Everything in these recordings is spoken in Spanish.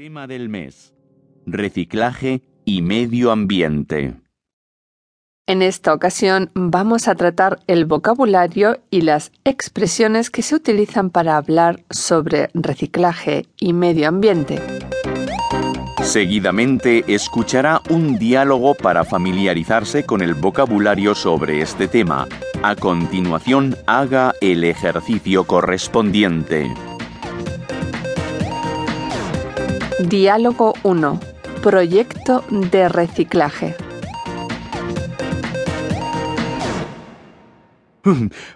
Tema del mes. Reciclaje y medio ambiente. En esta ocasión vamos a tratar el vocabulario y las expresiones que se utilizan para hablar sobre reciclaje y medio ambiente. Seguidamente escuchará un diálogo para familiarizarse con el vocabulario sobre este tema. A continuación, haga el ejercicio correspondiente. Diálogo 1. Proyecto de reciclaje.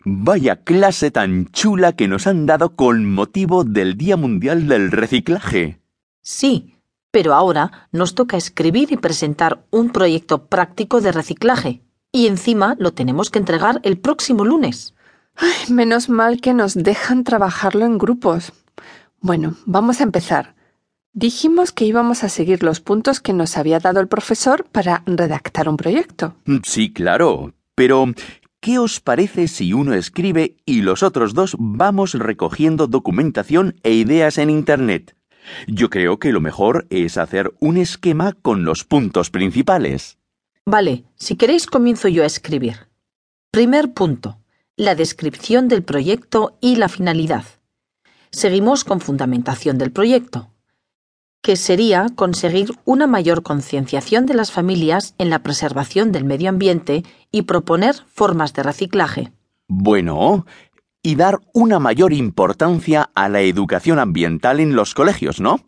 Vaya clase tan chula que nos han dado con motivo del Día Mundial del Reciclaje. Sí, pero ahora nos toca escribir y presentar un proyecto práctico de reciclaje. Y encima lo tenemos que entregar el próximo lunes. Ay, menos mal que nos dejan trabajarlo en grupos. Bueno, vamos a empezar. Dijimos que íbamos a seguir los puntos que nos había dado el profesor para redactar un proyecto. Sí, claro. Pero, ¿qué os parece si uno escribe y los otros dos vamos recogiendo documentación e ideas en Internet? Yo creo que lo mejor es hacer un esquema con los puntos principales. Vale, si queréis comienzo yo a escribir. Primer punto. La descripción del proyecto y la finalidad. Seguimos con fundamentación del proyecto, que sería conseguir una mayor concienciación de las familias en la preservación del medio ambiente y proponer formas de reciclaje. Bueno, y dar una mayor importancia a la educación ambiental en los colegios, ¿no?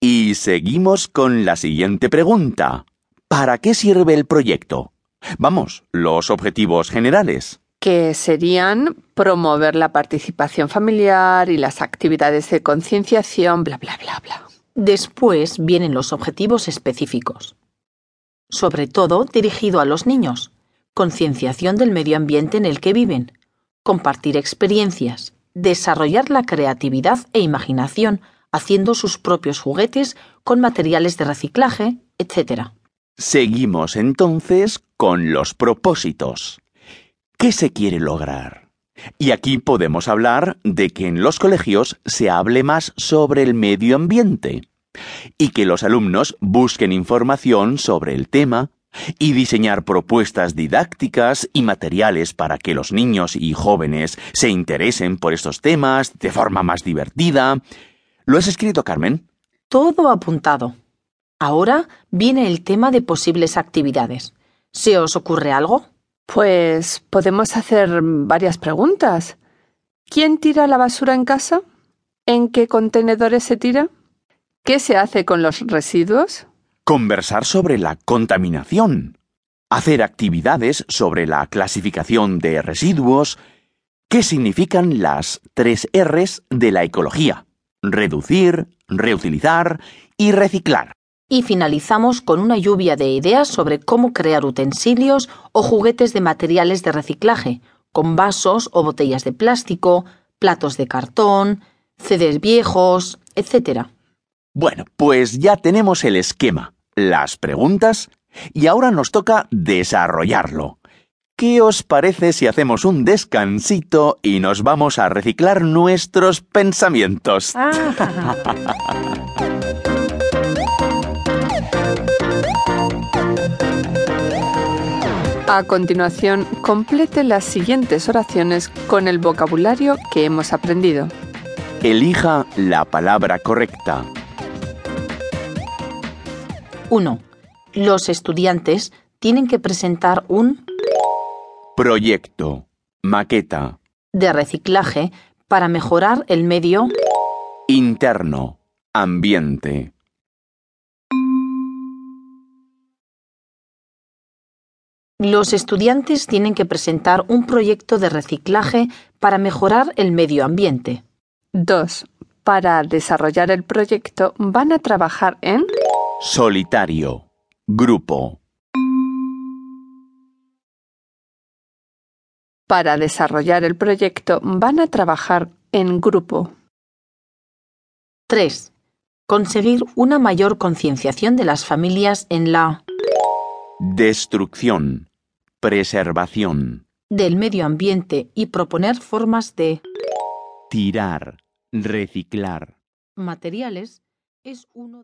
Y seguimos con la siguiente pregunta. ¿Para qué sirve el proyecto? Vamos, los objetivos generales. Que serían promover la participación familiar y las actividades de concienciación, bla, bla, bla, bla. Después vienen los objetivos específicos. Sobre todo dirigido a los niños. Concienciación del medio ambiente en el que viven. Compartir experiencias. Desarrollar la creatividad e imaginación haciendo sus propios juguetes con materiales de reciclaje, etc. Seguimos entonces con los propósitos. ¿Qué se quiere lograr? Y aquí podemos hablar de que en los colegios se hable más sobre el medio ambiente y que los alumnos busquen información sobre el tema y diseñar propuestas didácticas y materiales para que los niños y jóvenes se interesen por estos temas de forma más divertida. ¿Lo has escrito, Carmen? Todo apuntado. Ahora viene el tema de posibles actividades. ¿Se os ocurre algo? Pues podemos hacer varias preguntas. ¿Quién tira la basura en casa? ¿En qué contenedores se tira? ¿Qué se hace con los residuos? Conversar sobre la contaminación. Hacer actividades sobre la clasificación de residuos. ¿Qué significan las tres Rs de la ecología? Reducir, reutilizar y reciclar. Y finalizamos con una lluvia de ideas sobre cómo crear utensilios o juguetes de materiales de reciclaje, con vasos o botellas de plástico, platos de cartón, CDs viejos, etc. Bueno, pues ya tenemos el esquema, las preguntas, y ahora nos toca desarrollarlo. ¿Qué os parece si hacemos un descansito y nos vamos a reciclar nuestros pensamientos? A continuación, complete las siguientes oraciones con el vocabulario que hemos aprendido. Elija la palabra correcta. 1. Los estudiantes tienen que presentar un Proyecto. Maqueta. de reciclaje para mejorar el medio Interno. Ambiente. Los estudiantes tienen que presentar un proyecto de reciclaje para mejorar el medio ambiente. 2. Para desarrollar el proyecto van a trabajar en Solitario. Grupo. Para desarrollar el proyecto van a trabajar en grupo. 3. Conseguir una mayor concienciación de las familias en la Destrucción. Preservación. del medio ambiente y proponer formas de Tirar. Reciclar. materiales es uno